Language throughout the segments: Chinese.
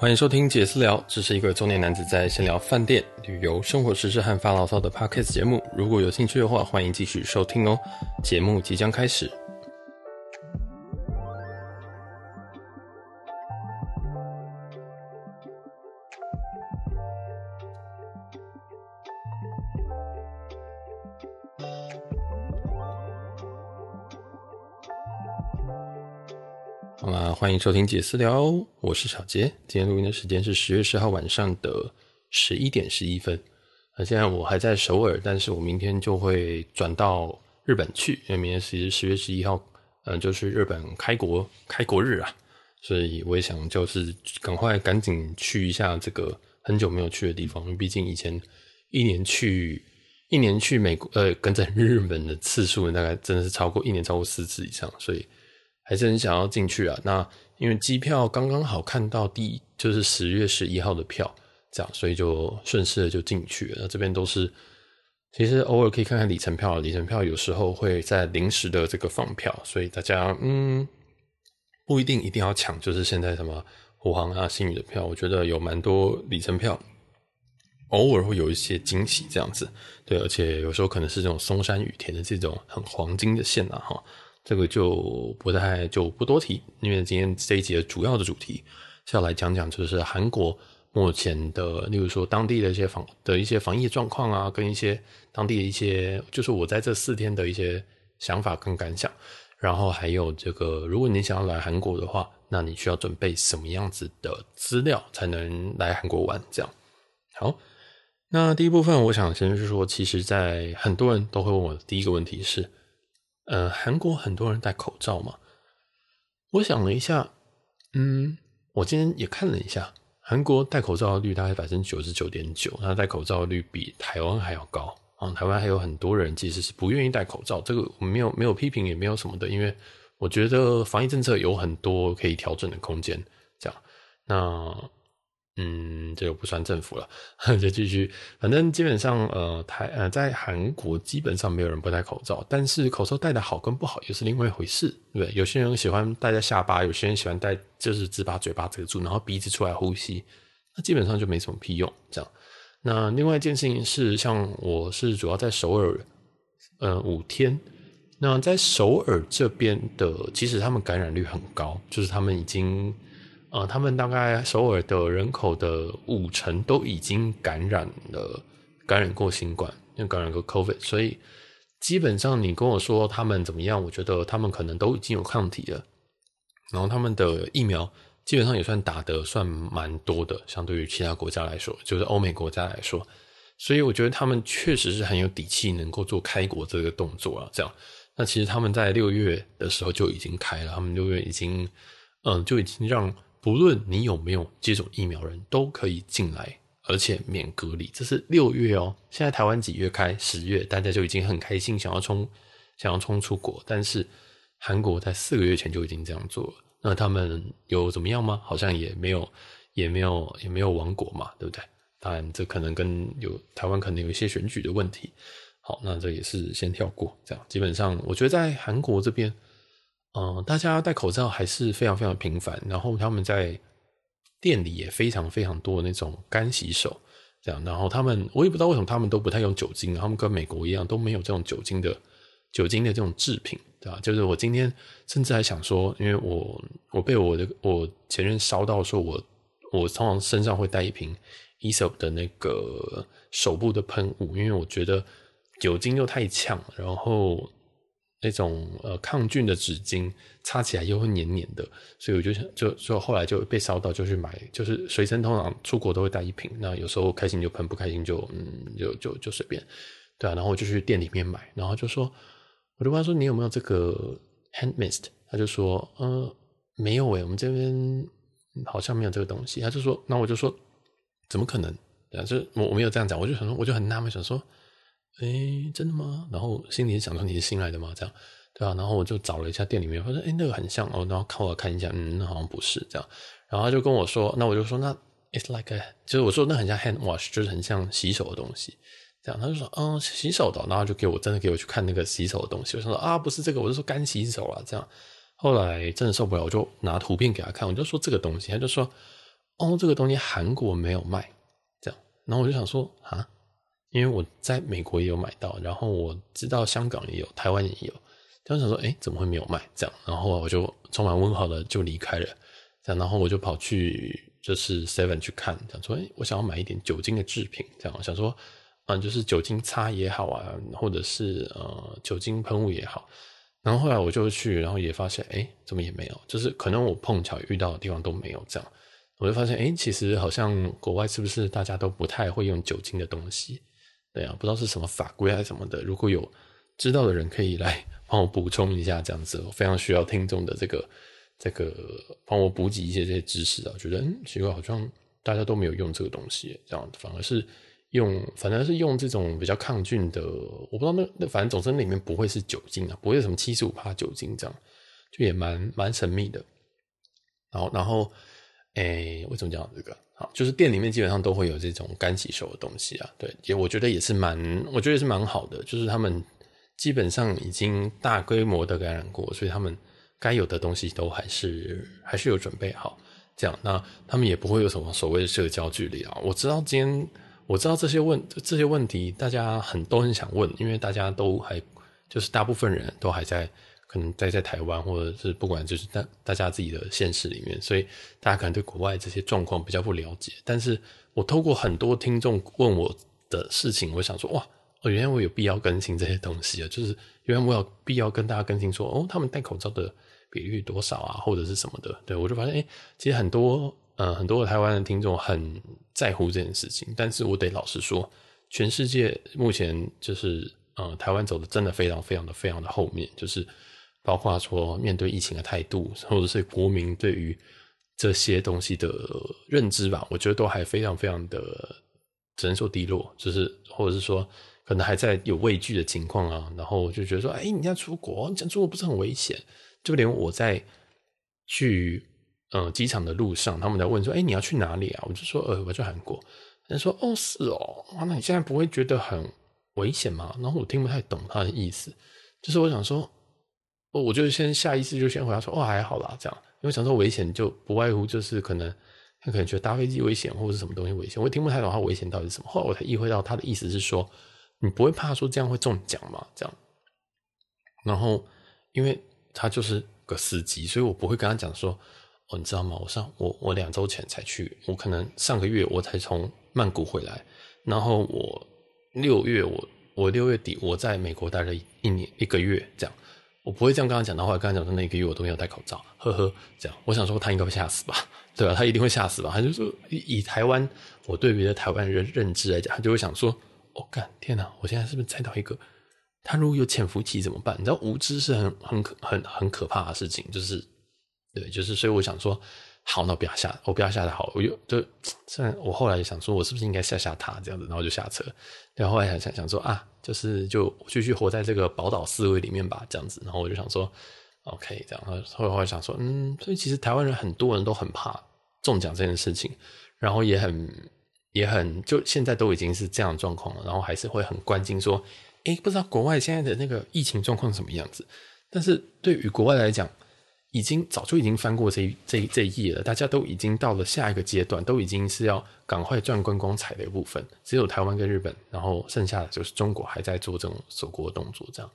欢迎收听解私聊，这是一个中年男子在闲聊饭店、旅游、生活时事和发牢骚的 Podcast 节目。如果有兴趣的话，欢迎继续收听哦。节目即将开始。收听杰私聊，我是小杰。今天录音的时间是十月十号晚上的十一点十一分。那现在我还在首尔，但是我明天就会转到日本去，因为明天是十月十一号，嗯，就是日本开国开国日啊，所以我也想就是赶快赶紧去一下这个很久没有去的地方，因为毕竟以前一年去一年去美国呃跟着日本的次数大概真的是超过一年超过四次以上，所以。还是很想要进去啊！那因为机票刚刚好看到第就是十月十一号的票，这样，所以就顺势的就进去了。那这边都是，其实偶尔可以看看里程票，里程票有时候会在临时的这个放票，所以大家嗯不一定一定要抢，就是现在什么虎航啊、星宇的票，我觉得有蛮多里程票，偶尔会有一些惊喜这样子。对，而且有时候可能是这种松山羽田的这种很黄金的线啊，哈。这个就不太就不多提，因为今天这一节主要的主题是要来讲讲，就是韩国目前的，例如说当地的一些防的一些防疫状况啊，跟一些当地的一些，就是我在这四天的一些想法跟感想，然后还有这个，如果你想要来韩国的话，那你需要准备什么样子的资料才能来韩国玩？这样。好，那第一部分我想先是说，其实，在很多人都会问我的第一个问题是。呃，韩国很多人戴口罩嘛。我想了一下，嗯，我今天也看了一下，韩国戴口罩的率大概百分之九十九点九，那戴口罩的率比台湾还要高啊。台湾还有很多人其实是不愿意戴口罩，这个我没有没有批评，也没有什么的，因为我觉得防疫政策有很多可以调整的空间。这样，那。嗯，这个不算政府了，就继续。反正基本上，呃，台呃，在韩国基本上没有人不戴口罩，但是口罩戴的好跟不好又是另外一回事，对不对？有些人喜欢戴在下巴，有些人喜欢戴就是只把嘴巴遮住，然后鼻子出来呼吸，那基本上就没什么屁用。这样。那另外一件事情是，像我是主要在首尔，呃，五天。那在首尔这边的，其实他们感染率很高，就是他们已经。呃，他们大概首尔的人口的五成都已经感染了，感染过新冠，又感染过 COVID，所以基本上你跟我说他们怎么样，我觉得他们可能都已经有抗体了，然后他们的疫苗基本上也算打得算蛮多的，相对于其他国家来说，就是欧美国家来说，所以我觉得他们确实是很有底气能够做开国这个动作啊。这样，那其实他们在六月的时候就已经开了，他们六月已经，嗯、就已经让。不论你有没有接种疫苗，人都可以进来，而且免隔离。这是六月哦，现在台湾几月开？十月，大家就已经很开心，想要冲，想要冲出国。但是韩国在四个月前就已经这样做了，那他们有怎么样吗？好像也没有，也没有，也没有亡国嘛，对不对？当然，这可能跟有台湾可能有一些选举的问题。好，那这也是先跳过。这样，基本上我觉得在韩国这边。嗯，大家戴口罩还是非常非常频繁，然后他们在店里也非常非常多那种干洗手，这样，然后他们我也不知道为什么他们都不太用酒精，他们跟美国一样都没有这种酒精的酒精的这种制品，对吧？就是我今天甚至还想说，因为我我被我的我前任烧到，说我我通常身上会带一瓶 e s o p 的那个手部的喷雾，因为我觉得酒精又太呛，然后。那种呃抗菌的纸巾擦起来又会黏黏的，所以我就想就就后来就被烧到，就去买，就是随身通常出国都会带一瓶，那有时候开心就喷，不开心就嗯就就就随便，对啊，然后我就去店里面买，然后就说，我就问他说，你有没有这个 hand mist？他就说呃没有诶、我们这边好像没有这个东西。他就说，那我就说怎么可能？对啊，就我我没有这样讲，我就想我就很纳闷，想说。哎、真的吗？然后心里想说你是新来的吗？这样，对、啊？然后我就找了一下店里面，发现哎，那个很像哦。然后看我看一下，嗯，那好像不是这样。然后他就跟我说，那我就说那 it's like a，就是我说那很像 hand wash，就是很像洗手的东西。这样，他就说嗯，洗手的。然后就给我真的给我去看那个洗手的东西。我想说啊，不是这个，我就说干洗手啊。这样，后来真的受不了，我就拿图片给他看，我就说这个东西，他就说哦，这个东西韩国没有卖，这样，然后我就想说啊，因为我在美国也有买到，然后我知道香港也有，台湾也有，就想说，哎，怎么会没有卖？这样，然后我就充满问号的就离开了，这样，然后我就跑去就是 Seven 去看，想说，哎，我想要买一点酒精的制品，这样，想说，嗯，就是酒精擦也好啊，或者是呃酒精喷雾也好。然后后来我就去，然后也发现，哎，怎么也没有？就是可能我碰巧遇到的地方都没有这样，我就发现，哎，其实好像国外是不是大家都不太会用酒精的东西？对啊，不知道是什么法规还是什么的。如果有知道的人，可以来 帮我补充一下，这样子，我非常需要听众的这个这个帮我补给一些这些知识啊。觉得，嗯，奇怪，好像大家都没有用这个东西，这样反而是。用反正是用这种比较抗菌的，我不知道那那反正总之里面不会是酒精啊，不会有什么七十五帕酒精这样，就也蛮蛮神秘的。然后然后，诶、为什么讲这个？好，就是店里面基本上都会有这种干洗手的东西啊，对，也我觉得也是蛮，我觉得也是蛮好的，就是他们基本上已经大规模的感染过，所以他们该有的东西都还是还是有准备好，这样，那他们也不会有什么所谓的社交距离啊。我知道今天。我知道这些问这些问题，大家很都很想问，因为大家都还就是大部分人都还在可能待在台湾，或者是不管就是大大家自己的现实里面，所以大家可能对国外这些状况比较不了解。但是我透过很多听众问我的事情，我想说哇，原来我有必要更新这些东西啊，就是原来我有必要跟大家更新说哦，他们戴口罩的比率多少啊，或者是什么的。对，我就发现，哎，其实很多。呃，很多台湾的听众很在乎这件事情，但是我得老实说，全世界目前就是呃，台湾走的真的非常非常的非常的后面，就是包括说面对疫情的态度，或者是国民对于这些东西的认知吧，我觉得都还非常非常的只能说低落，就是或者是说可能还在有畏惧的情况啊，然后就觉得说，哎，你要出国，你讲出国不是很危险？就连我在去。嗯，机场的路上，他们在问说：“哎、你要去哪里啊？”我就说：“呃，我去韩国。”他说：“哦，是哦，哇，那你现在不会觉得很危险吗？”然后我听不太懂他的意思，就是我想说，我就先下意识就先回答说：“哦，还好啦，这样。”因为想说危险就不外乎就是可能他可能觉得搭飞机危险或者是什么东西危险，我也听不太懂他危险到底是什么。后来我才意会到他的意思是说，你不会怕说这样会中奖吗？这样。然后因为他就是个司机，所以我不会跟他讲说。哦，你知道吗？我上我我两周前才去，我可能上个月我才从曼谷回来，然后我六月我我六月底我在美国待了一年一个月，这样我不会这样跟他讲的话。跟他讲的那一个月我都没有戴口罩，呵呵，这样我想说他应该会吓死吧？对吧？他一定会吓死吧？他就说以，以台湾我对别的台湾人认知来讲，他就会想说：哦，干天哪！我现在是不是猜到一个？他如果有潜伏期怎么办？你知道无知是很很很很可怕的事情，就是。对，就是所以我想说，好，那不要吓，我不要吓他，好，我就就虽然我后来想说，我是不是应该吓吓他这样子，然后就下车。然后后来想想想说啊，就是就继续活在这个宝岛思维里面吧，这样子。然后我就想说，OK，这样。后来后来想说，嗯，所以其实台湾人很多人都很怕中奖这件事情，然后也很也很就现在都已经是这样的状况了，然后还是会很关心说，诶，不知道国外现在的那个疫情状况什么样子？但是对于国外来讲，已经早就已经翻过这这这一页了，大家都已经到了下一个阶段，都已经是要赶快赚观光彩的一部分。只有台湾跟日本，然后剩下的就是中国还在做这种锁国动作，这样。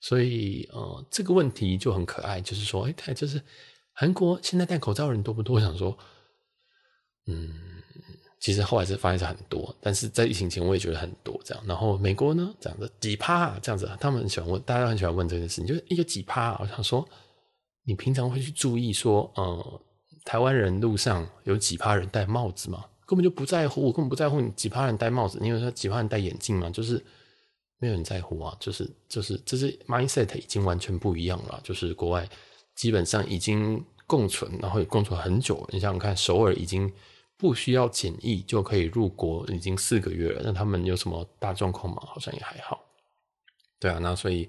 所以，呃，这个问题就很可爱，就是说，哎，就是韩国现在戴口罩的人多不多？我想说，嗯，其实后来是发现是很多，但是在疫情前我也觉得很多这样。然后美国呢，这样子几趴这样子，他们很喜欢问，大家很喜欢问这件事情，就是一个几趴，我想说。你平常会去注意说，呃，台湾人路上有几趴人戴帽子吗？根本就不在乎，我根本不在乎你几趴人戴帽子。你有说几趴人戴眼镜吗？就是没有人在乎啊。就是就是这是 mindset 已经完全不一样了。就是国外基本上已经共存，然后也共存很久。你想想看，首尔已经不需要检疫就可以入国，已经四个月了。那他们有什么大状况吗？好像也还好。对啊，那所以。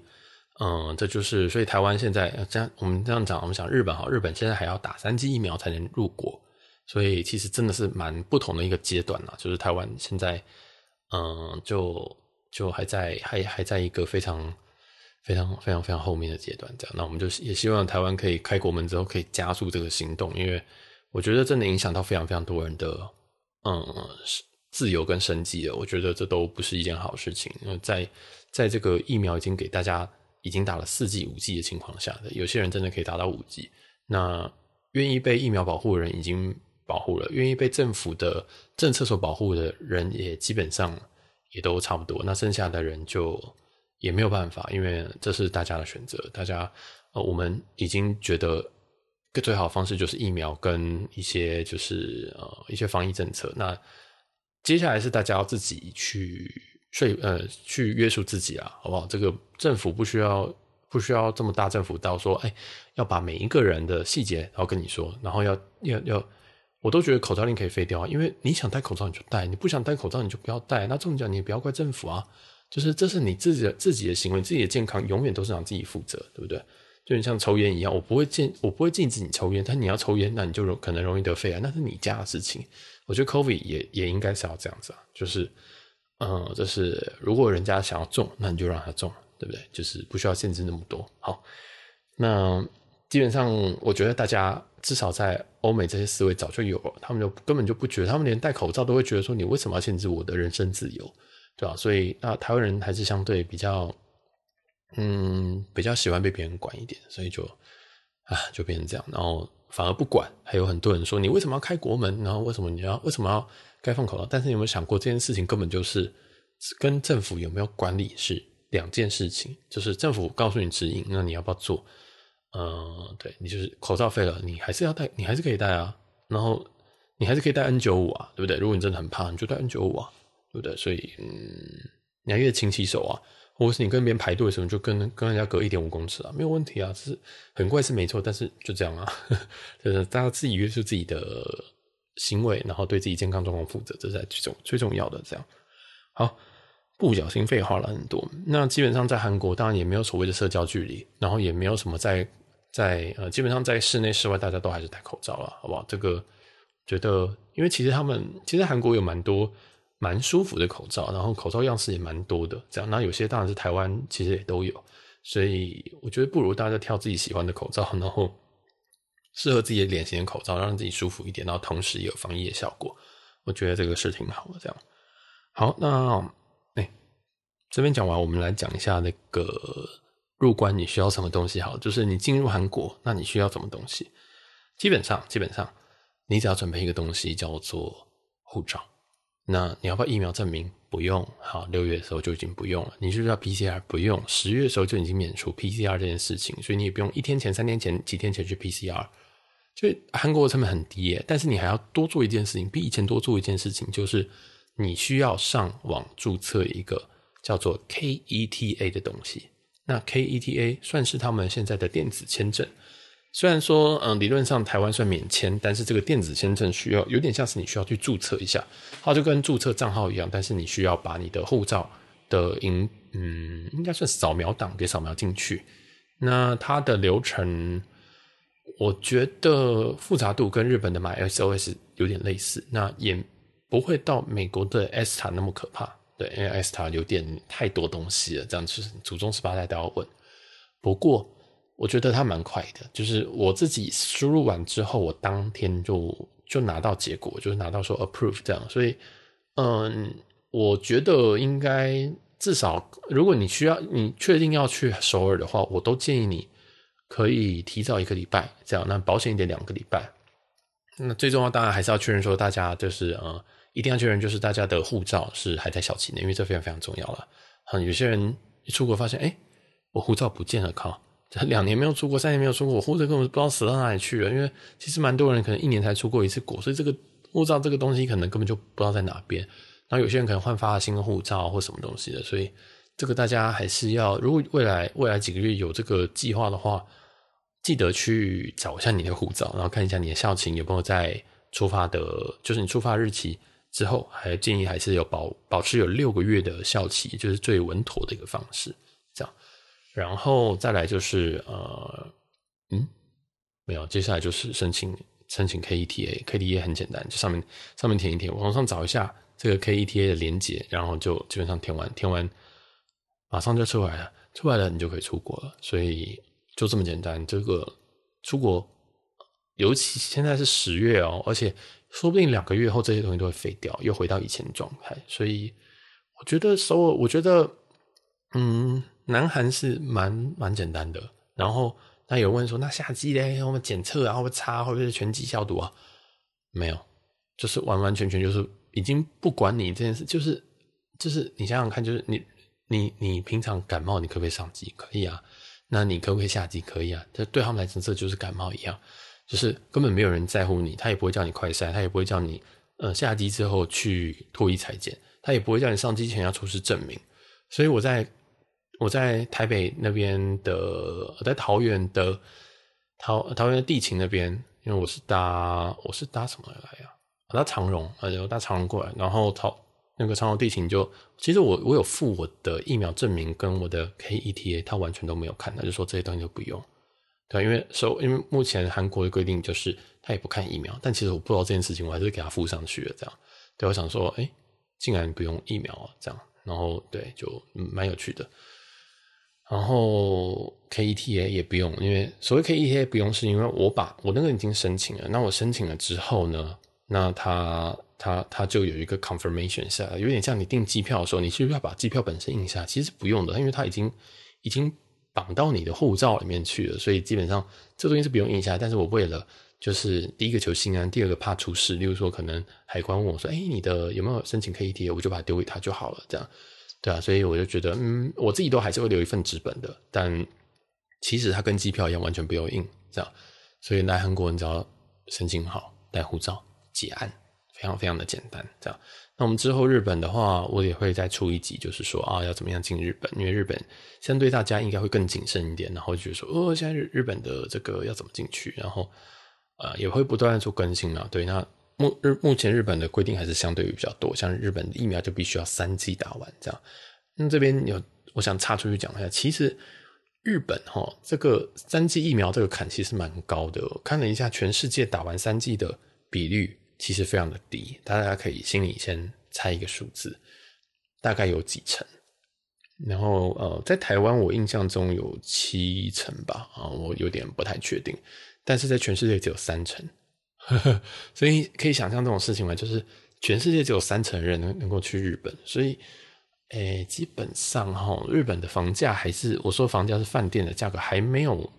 嗯，这就是所以台湾现在这样，我们这样讲，我们讲日本哈，日本现在还要打三剂疫苗才能入国，所以其实真的是蛮不同的一个阶段啦。就是台湾现在，嗯，就就还在还还在一个非常非常非常非常后面的阶段，这样。那我们就也希望台湾可以开国门之后可以加速这个行动，因为我觉得真的影响到非常非常多人的嗯自由跟生计了。我觉得这都不是一件好事情。因为在在这个疫苗已经给大家已经打了四剂、五剂的情况下的，有些人真的可以达到五剂。那愿意被疫苗保护的人已经保护了，愿意被政府的政策所保护的人也基本上也都差不多。那剩下的人就也没有办法，因为这是大家的选择。大家呃，我们已经觉得个最好的方式就是疫苗跟一些就是呃一些防疫政策。那接下来是大家要自己去说呃去约束自己啊，好不好？这个政府不需要。不需要这么大政府到说，哎，要把每一个人的细节，然后跟你说，然后要要要，我都觉得口罩令可以废掉啊，因为你想戴口罩你就戴，你不想戴口罩你就不要戴。那这么讲你也不要怪政府啊，就是这是你自己的自己的行为，自己的健康永远都是让自己负责，对不对？就像抽烟一样，我不会禁，我不会禁止你抽烟，但你要抽烟，那你就可能容易得肺癌，那是你家的事情。我觉得 COVID 也也应该是要这样子啊，就是，嗯，就是如果人家想要种，那你就让他种。对不对？就是不需要限制那么多。好，那基本上我觉得大家至少在欧美这些思维早就有了，他们就根本就不觉得，他们连戴口罩都会觉得说，你为什么要限制我的人身自由，对吧？所以那台湾人还是相对比较，嗯，比较喜欢被别人管一点，所以就啊就变成这样，然后反而不管。还有很多人说，你为什么要开国门？然后为什么你要为什么要该放口罩？但是你有没有想过，这件事情根本就是跟政府有没有管理是两件事情，就是政府告诉你指引，那你要不要做？嗯、对，你就是口罩废了，你还是要戴，你还是可以戴啊。然后你还是可以戴 N 九五啊，对不对？如果你真的很怕，你就戴 N 九五啊，对不对？所以，嗯，你还越勤洗手啊，或者是你跟别人排队的时候，就跟跟人家隔一点五公尺啊，没有问题啊。是很怪是没错，但是就这样啊，就是大家自己约束自己的行为，然后对自己健康状况负责，这是最重最重要的。这样好。不小心废话了很多。那基本上在韩国，当然也没有所谓的社交距离，然后也没有什么在在呃，基本上在室内室外大家都还是戴口罩了，好不好？这个觉得，因为其实他们其实韩国有蛮多蛮舒服的口罩，然后口罩样式也蛮多的，这样。那有些当然是台湾其实也都有，所以我觉得不如大家挑自己喜欢的口罩，然后适合自己的脸型的口罩，让自己舒服一点，然后同时也有防疫的效果。我觉得这个是挺好的，这样。好，那哎。这边讲完，我们来讲一下那个入关你需要什么东西。好，就是你进入韩国，那你需要什么东西？基本上，基本上，你只要准备一个东西叫做护照。那你要不要疫苗证明？不用。好，六月的时候就已经不用了。你是不是要 PCR？不用。十月的时候就已经免除 PCR 这件事情，所以你也不用一天前、三天前、几天前去 PCR。所以韩国的成本很低耶，但是你还要多做一件事情，比以前多做一件事情，就是你需要上网注册一个。叫做 KETA 的东西，那 KETA 算是他们现在的电子签证。虽然说，嗯，理论上台湾算免签，但是这个电子签证需要有点像是你需要去注册一下，它就跟注册账号一样，但是你需要把你的护照的影，嗯，应该算扫描档给扫描进去。那它的流程，我觉得复杂度跟日本的 MySOS 有点类似，那也不会到美国的 ESTA 那么可怕。对，因为 ESTA 有点太多东西了，这样就是祖宗十八代都要问。不过我觉得它蛮快的，就是我自己输入完之后，我当天就就拿到结果，就是拿到说 approve 这样。所以，嗯，我觉得应该至少，如果你需要，你确定要去首尔的话，我都建议你可以提早一个礼拜，这样那保险一点两个礼拜。那最重要当然还是要确认说大家就是呃。一定要确认，就是大家的护照是还在小期内，因为这非常非常重要了。嗯，有些人一出国发现，哎、我护照不见了，靠！这两年没有出国，三年没有出国，我护照根本不知道死到哪里去了。因为其实蛮多人可能一年才出过一次国，所以这个护照这个东西可能根本就不知道在哪边。然后有些人可能换发了新的护照或什么东西的，所以这个大家还是要，如果未来未来几个月有这个计划的话，记得去找一下你的护照，然后看一下你的效期有没有在出发的，就是你出发日期。之后还建议还是有保保持有六个月的效期，就是最稳妥的一个方式，这样。然后再来就是呃，嗯，没有，接下来就是申请申请 KETA，KETA 很简单，就上面上面填一填，网上找一下这个 KETA 的连接，然后就基本上填完填完，马上就出来了，出来了你就可以出国了。所以就这么简单，这个出国尤其现在是十月哦，而且说不定两个月后这些东西都会废掉，又回到以前的状态。所以我觉得首尔，我觉得嗯，南韩是蛮蛮简单的。然后那有问说，那夏季嘞，我们检测然后擦，会不会全机消毒啊？没有，就是完完全全就是已经不管你这件事，就是就是你想想看，就是你你你平常感冒，你可不可以上机？可以啊。那你可不可以下机？可以啊。这对他们来讲，这就是感冒一样。就是根本没有人在乎你，他也不会叫你快筛，他也不会叫你呃下机之后去脱衣裁剪，他也不会叫你上机前要出示证明。所以我在我在台北那边的，在桃园的桃桃园的地勤那边，因为我是搭我是搭什么来呀？搭长荣，我搭长荣过来，然后桃那个长荣地勤就其实我我有附我的疫苗证明跟我的 KETA，他完全都没有看，他就说这些东西都不用。对，因为，因为目前韩国的规定就是他也不看疫苗，但其实我不知道这件事情，我还是给他附上去了。这样，对，我想说，哎，竟然不用疫苗啊，这样，然后对，就蛮有趣的。然后 KETA 也不用，因为所谓 KETA 不用，是因为我把我那个已经申请了，那我申请了之后呢，那他他他就有一个 confirmation 下来，有点像你订机票的时候，你是不是要把机票本身印下？其实不用的，因为他已经已经。绑到你的护照里面去了，所以基本上这东西是不用印下来。但是我为了就是第一个求心安，第二个怕出事，例如说可能海关问我说：“哎、你的有没有申请 K E T？” 我就把它丢给他就好了，这样对啊。所以我就觉得，嗯，我自己都还是会留一份纸本的。但其实它跟机票一样，完全不用印，这样。所以来韩国，你只要申请好带护照结案，非常非常的简单，这样。那我们之后日本的话，我也会再出一集，就是说啊，要怎么样进日本？因为日本相对大家应该会更谨慎一点，然后就觉得说，哦，现在日日本的这个要怎么进去？然后呃，也会不断的做更新嘛。对，那目日目前日本的规定还是相对于比较多，像日本的疫苗就必须要三剂打完这样。那这边有我想插出去讲一下，其实日本齁这个三剂疫苗这个坎其实蛮高的，我看了一下全世界打完三剂的比率。其实非常的低，大家可以心里先猜一个数字，大概有几成。然后呃，在台湾我印象中有七成吧，啊，我有点不太确定。但是在全世界只有三成，呵呵，所以可以想象这种事情嘛，就是全世界只有三成人能能够去日本，所以，诶，基本上哈，日本的房价还是我说房价是饭店的价格，还没有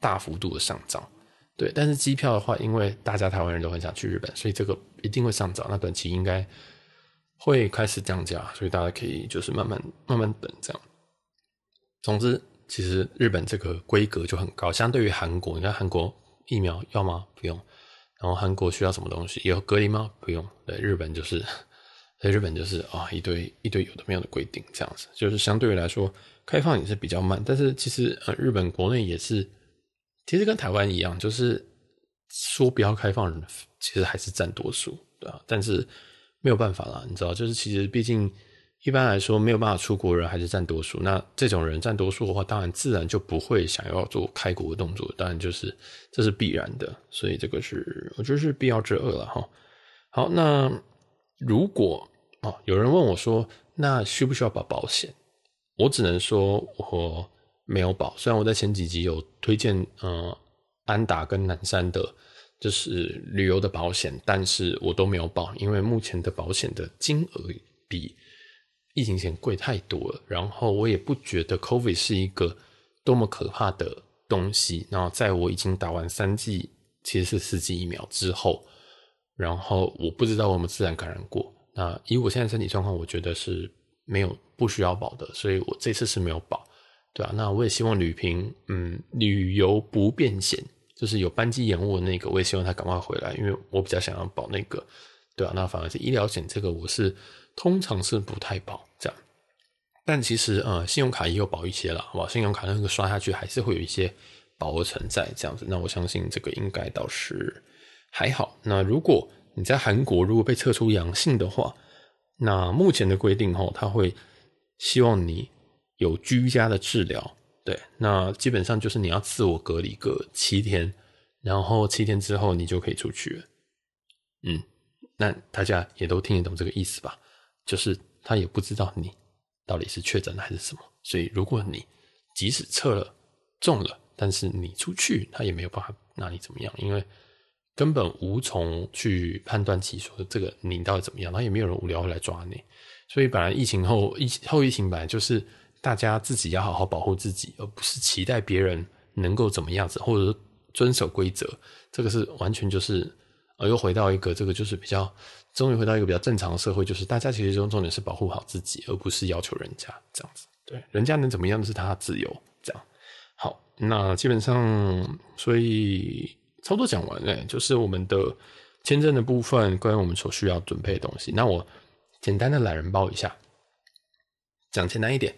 大幅度的上涨。对，但是机票的话，因为大家台湾人都很想去日本，所以这个一定会上涨。那短期应该会开始降价，所以大家可以就是慢慢慢慢等这样。总之，其实日本这个规格就很高，相对于韩国，你看韩国疫苗要吗？不用。然后韩国需要什么东西？有隔离吗？不用。对，日本就是，在日本就是啊、一堆一堆有的没有的规定，这样子，就是相对于来说开放也是比较慢。但是其实呃，日本国内也是。其实跟台湾一样，就是说不要开放人，其实还是占多数，对啊。但是没有办法啦，你知道，就是其实毕竟一般来说没有办法出国人还是占多数。那这种人占多数的话，当然自然就不会想要做开国的动作，当然就是这是必然的。所以这个是我觉得是必要之恶了哈。好，那如果哦有人问我说，那需不需要保保险？我只能说我。没有保，虽然我在前几集有推荐，呃，安达跟南山的，就是旅游的保险，但是我都没有保，因为目前的保险的金额比疫情前贵太多了。然后我也不觉得 COVID 是一个多么可怕的东西。然后在我已经打完三剂，其实是四剂疫苗之后，然后我不知道我们自然感染过。那以我现在身体状况，我觉得是没有不需要保的，所以我这次是没有保。对啊，那我也希望旅平，嗯，旅游不便险，就是有班机延误的那个，我也希望他赶快回来，因为我比较想要保那个，对啊，那反而是医疗险这个，我是通常是不太保这样，但其实呃，信用卡也有保一些了，好吧，信用卡那个刷下去还是会有一些保额存在这样子，那我相信这个应该倒是还好。那如果你在韩国如果被测出阳性的话，那目前的规定齁，他会希望你。有居家的治疗，对，那基本上就是你要自我隔离个七天，然后七天之后你就可以出去了。嗯，那大家也都听得懂这个意思吧？就是他也不知道你到底是确诊还是什么，所以如果你即使测了中了，但是你出去，他也没有办法拿你怎么样，因为根本无从去判断起说这个你到底怎么样，然后也没有人无聊会来抓你。所以本来疫情后疫后疫情本来就是大家自己要好好保护自己，而不是期待别人能够怎么样子，或者是遵守规则。这个是完全就是呃又回到一个这个就是比较终于回到一个比较正常的社会，就是大家其实重重点是保护好自己，而不是要求人家这样子。对，人家能怎么样是他的自由。这样好，那基本上所以差不多讲完了，就是我们的签证的部分，关于我们所需要准备的东西。那我。简单的懒人包一下，讲简单一点，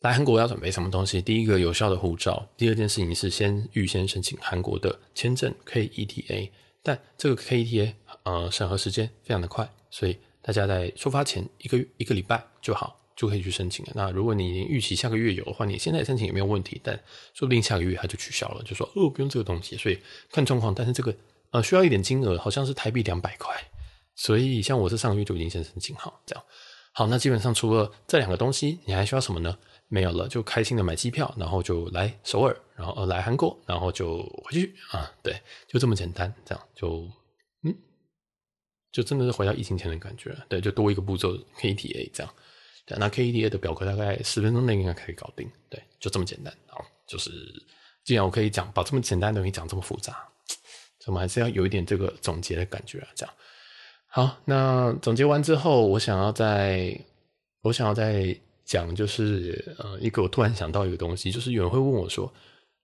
来韩国要准备什么东西？第一个有效的护照，第二件事情是先预先申请韩国的签证 KETA，但这个 KETA 呃审核时间非常的快，所以大家在出发前一个一个礼拜就好就可以去申请了。那如果你已经预期下个月有的话，你现在申请也没有问题，但说不定下个月它就取消了，就说哦不用这个东西，所以看状况。但是这个呃需要一点金额，好像是台币两百块。所以，像我是上个月就已经先申请好，这样好。那基本上除了这两个东西，你还需要什么呢？没有了，就开心的买机票，然后就来首尔，然后呃来韩国，然后就回去啊。对，就这么简单，这样就嗯，就真的是回到疫情前的感觉。对，就多一个步骤，KETA 这样。对，那 KETA 的表格大概十分钟内应该可以搞定。对，就这么简单。好，就是既然我可以讲把这么简单的东西讲这么复杂，我们还是要有一点这个总结的感觉啊，这样。好，那总结完之后，我想要在，我想要在讲，就是呃，一个我突然想到一个东西，就是有人会问我说，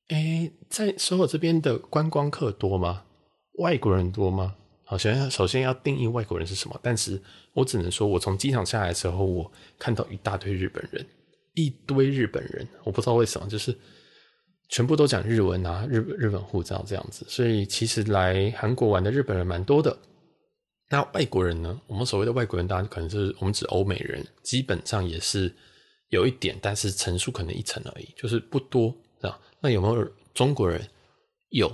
诶，在首尔这边的观光客多吗？外国人多吗？好，首先首先要定义外国人是什么，但是我只能说，我从机场下来的时候，我看到一大堆日本人，一堆日本人，我不知道为什么，就是全部都讲日文啊，日日本护照这样子，所以其实来韩国玩的日本人蛮多的。那外国人呢？我们所谓的外国人，当然可能是我们指欧美人，基本上也是有一点，但是层数可能一层而已，就是不多，这样。那有没有中国人？有，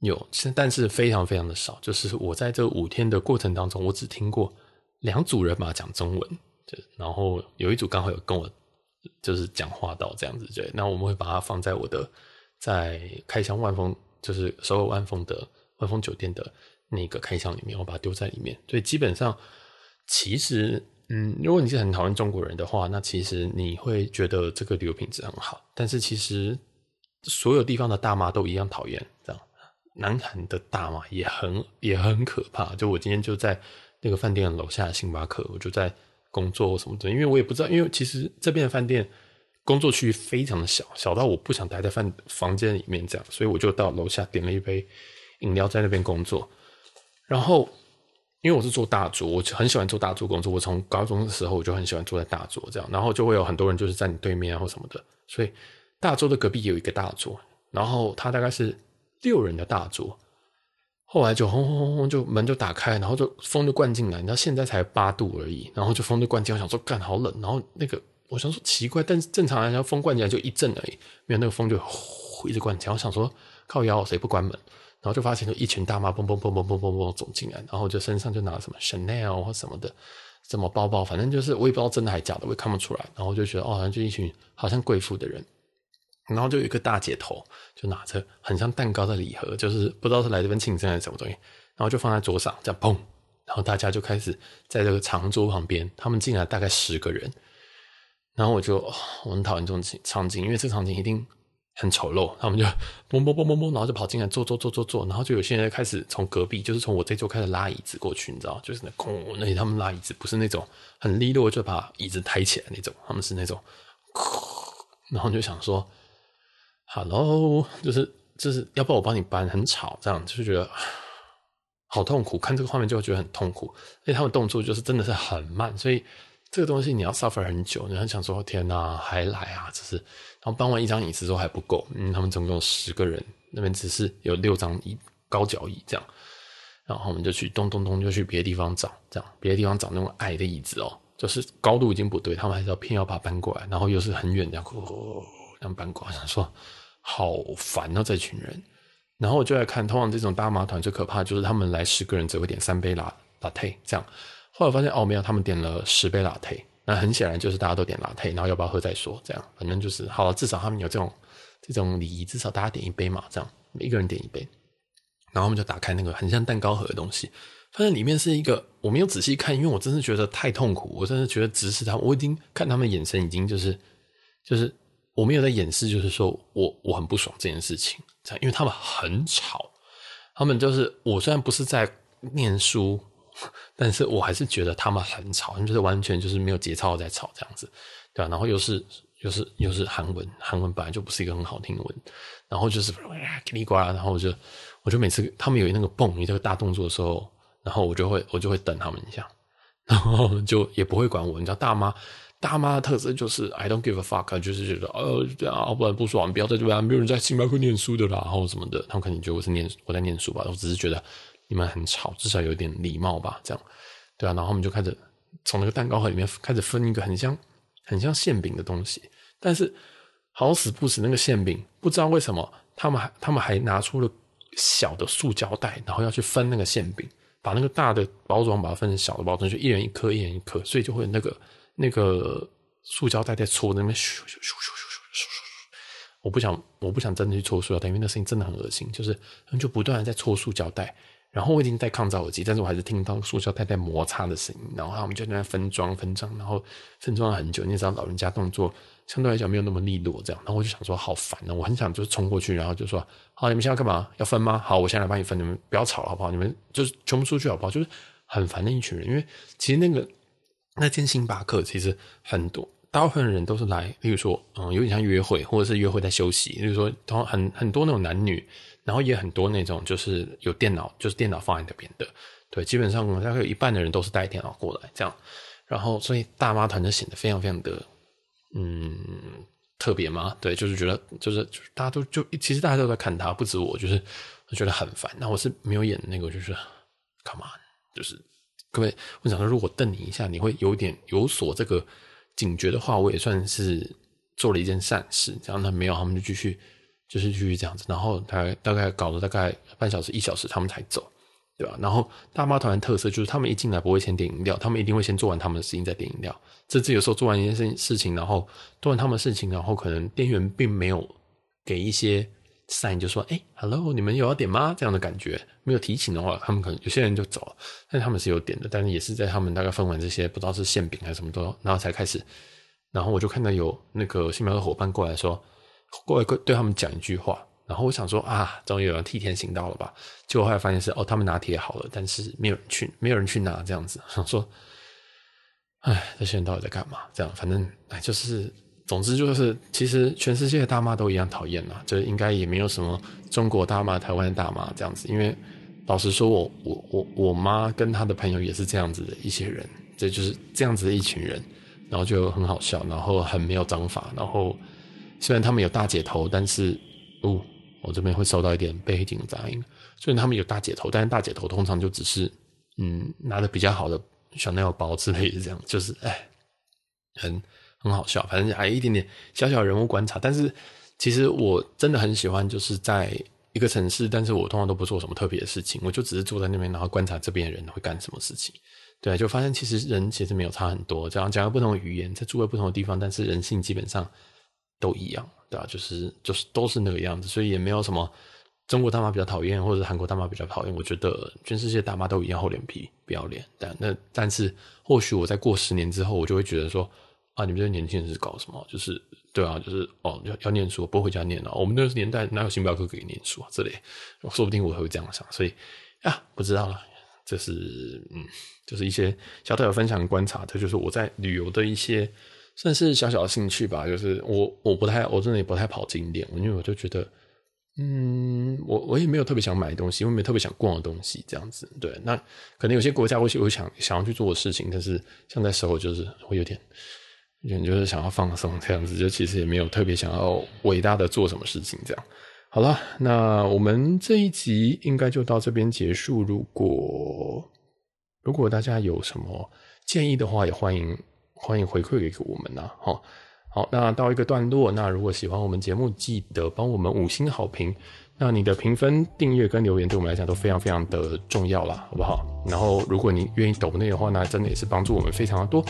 有，但是非常非常的少。就是我在这五天的过程当中，我只听过两组人嘛讲中文，然后有一组刚好有跟我就是讲话到这样子，对。那我们会把它放在我的在开箱万丰，就是所有万丰的万丰酒店的。那个开箱里面，我把它丢在里面。所以基本上，其实，嗯，如果你是很讨厌中国人的话，那其实你会觉得这个旅游品质很好。但是其实所有地方的大妈都一样讨厌，这样。南韩的大妈也很也很可怕。就我今天就在那个饭店楼下星巴克，我就在工作什么的，因为我也不知道，因为其实这边的饭店工作区域非常的小，小到我不想待在饭房间里面这样，所以我就到楼下点了一杯饮料，在那边工作。然后，因为我是做大桌，我很喜欢做大桌工作。我从高中的时候我就很喜欢坐在大桌这样，然后就会有很多人就是在你对面啊或什么的。所以大桌的隔壁有一个大桌，然后它大概是六人的大桌。后来就轰轰轰轰，就门就打开，然后就风就灌进来。你知道现在才八度而已，然后就风就灌进来。我想说，干好冷。然后那个我想说奇怪，但是正常来讲风灌进来就一阵而已，没有那个风就一直灌进来。我想说靠腰，谁不关门？然后就发现就一群大妈蹦蹦蹦蹦蹦蹦蹦走进来，然后就身上就拿什么 Chanel 或什么的，什么包包，反正就是我也不知道真的还假的，我也看不出来。然后就觉得哦，好像就一群好像贵妇的人。然后就有一个大姐头，就拿着很像蛋糕的礼盒，就是不知道是来这边庆生还是什么东西。然后就放在桌上，这样砰，然后大家就开始在这个长桌旁边，他们进来大概十个人。然后我就我很讨厌这种场景，因为这场景一定。很丑陋，他们就嘣嘣嘣嘣嘣，然后就跑进来坐坐坐坐坐，然后就有些人开始从隔壁，就是从我这桌开始拉椅子过去，你知道，就是那空，那些他们拉椅子不是那种很利落就把椅子抬起来那种，他们是那种，然后就想说，Hello，就是就是要不我帮你搬，很吵，这样就是觉得好痛苦，看这个画面就会觉得很痛苦，而且他们动作就是真的是很慢，所以。这个东西你要 suffer 很久，你很想说天哪，还来啊！只是，然后搬完一张椅子之后还不够，嗯，他们总共有十个人，那边只是有六张椅，高脚椅这样，然后我们就去咚咚咚就去别的地方找，这样别的地方找那种矮的椅子哦，就是高度已经不对，他们还是要偏要把它搬过来，然后又是很远这样，哦，这样搬过来，想说好烦啊，这群人，然后我就来看，通常这种大麻团最可怕就是他们来十个人只会点三杯拿铁这样。后来发现哦，没有，他们点了十杯拿铁，那很显然就是大家都点拉铁，然后要不要喝再说，这样反正就是好了，至少他们有这种这种礼仪，至少大家点一杯嘛，这样每一个人点一杯。然后我们就打开那个很像蛋糕盒的东西，发现里面是一个我没有仔细看，因为我真的觉得太痛苦，我真的觉得直视他们，我已经看他们眼神已经就是就是我没有在掩饰，就是说我我很不爽这件事情，这样，因为他们很吵，他们就是我虽然不是在念书，但是我还是觉得他们很吵，就是完全就是没有节操在吵这样子，对吧？然后又是又是又是韩文，韩文本来就不是一个很好听的文，然后就是叽里呱啦，然后我就。我就每次他们有那个蹦一个大动作的时候，然后我就会我就会等他们一下，然后就也不会管我。你知道大妈大妈的特色就是 I don't give a fuck，就是觉得呃这样，不然不爽，不要在这边，没有人在星巴克念书的啦，然后什么的。他们肯定觉得我是念我在念书吧，我只是觉得你们很吵，至少有点礼貌吧，这样，对啊，然后我们就开始从那个蛋糕盒里面开始分一个很像很像馅饼的东西，但是好死不死那个馅饼不知道为什么他们还他们还拿出了小的塑胶袋，然后要去分那个馅饼，把那个大的包装把它分成小的包装，就一人一颗，一人一颗，所以就会那个那个塑胶袋在搓那边咻咻咻咻咻咻咻咻。我不想，我不想真的去搓塑胶袋，因为那声音真的很恶心。就是他们就不断的在搓塑胶袋，然后我已经戴抗噪耳机，但是我还是听到塑胶袋在摩擦的声音。然后他们就在那分装分装，然后分装了很久。你知道老人家动作相对来讲没有那么利落，这样。然后我就想说，好烦啊！我很想就冲过去，然后就说：“好，你们现在干嘛？要分吗？好，我现在来帮你分。你们不要吵了，好不好？你们就是全部出去，好不好？就是很烦的一群人。因为其实那个那间星巴克其实很多大部分的人都是来，例如说，嗯，有点像约会，或者是约会在休息。例如说，很很多那种男女。然后也很多那种就是有电脑，就是电脑放在那边的，对，基本上大概有一半的人都是带电脑过来这样，然后所以大妈团就显得非常非常的嗯特别嘛，对，就是觉得就是大家都就其实大家都在看他，不止我，就是我觉得很烦。那我是没有演那个，就是 come on，就是各位，我想说，如果瞪你一下，你会有点有所这个警觉的话，我也算是做了一件善事。这样他没有，他们就继续。就是继续这样子，然后他大概搞了大概半小时一小时，他们才走，对吧？然后大妈团的特色就是他们一进来不会先点饮料，他们一定会先做完他们的事情再点饮料。甚至有时候做完一件事事情，然后做完他们的事情，然后可能店员并没有给一些 sign，就说：“哎，hello，你们有要点吗？”这样的感觉没有提醒的话，他们可能有些人就走了。但他们是有点的，但是也是在他们大概分完这些不知道是馅饼还是什么都，然后才开始。然后我就看到有那个星巴克伙伴过来说。过来对他们讲一句话，然后我想说啊，终于有人替天行道了吧？结果后来发现是哦，他们拿铁好了，但是没有人去，没有人去拿这样子。想说，哎，这些人到底在干嘛？这样，反正哎，就是，总之就是，其实全世界的大妈都一样讨厌啦，就应该也没有什么中国大妈、台湾大妈这样子。因为老实说，我我我我妈跟她的朋友也是这样子的一些人，这就是这样子的一群人，然后就很好笑，然后很没有章法，然后。虽然他们有大姐头，但是，哦，我这边会收到一点背景杂音。虽然他们有大姐头，但是大姐头通常就只是，嗯，拿的比较好的香奈儿包之类的，这样就是，哎，很很好笑。反正还一点点小小人物观察。但是，其实我真的很喜欢，就是在一个城市，但是我通常都不做什么特别的事情，我就只是坐在那边，然后观察这边的人会干什么事情。对，就发现其实人其实没有差很多，这样讲不同的语言，在住在不同的地方，但是人性基本上。都一样，对吧？就是就是都是那个样子，所以也没有什么中国大妈比较讨厌，或者韩国大妈比较讨厌。我觉得全世界大妈都一样厚脸皮、不要脸。但那但是或许我在过十年之后，我就会觉得说啊，你们这些年轻人是搞什么？就是对啊，就是哦要要念书，不回家念了。我们那个年代哪有星巴克可以念书啊？这里说不定我会这样想。所以啊，不知道了。这是嗯，就是一些小小的分享观察，这就是我在旅游的一些。算是小小的兴趣吧，就是我我不太，我真的也不太跑景点，因为我就觉得，嗯，我我也没有特别想买东西，我也没有特别想逛的东西，这样子。对，那可能有些国家我我想想要去做的事情，但是像在时候就是会有点，有点就是想要放松这样子，就其实也没有特别想要伟大的做什么事情这样。好了，那我们这一集应该就到这边结束。如果如果大家有什么建议的话，也欢迎。欢迎回馈给我们呐，好，好，那到一个段落，那如果喜欢我们节目，记得帮我们五星好评。那你的评分、订阅跟留言对我们来讲都非常非常的重要啦，好不好？然后如果你愿意抖内的话，那真的也是帮助我们非常的多。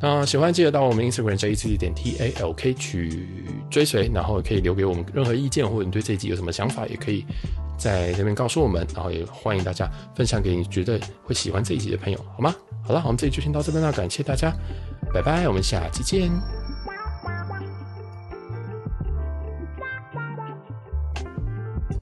那喜欢记得到我们 Instagram 这一次点 T A L K 去追随，然后可以留给我们任何意见，或者你对这一集有什么想法，也可以在这边告诉我们。然后也欢迎大家分享给你觉得会喜欢这一集的朋友，好吗？好了，我们这集就先到这边了，感谢大家，拜拜，我们下期见。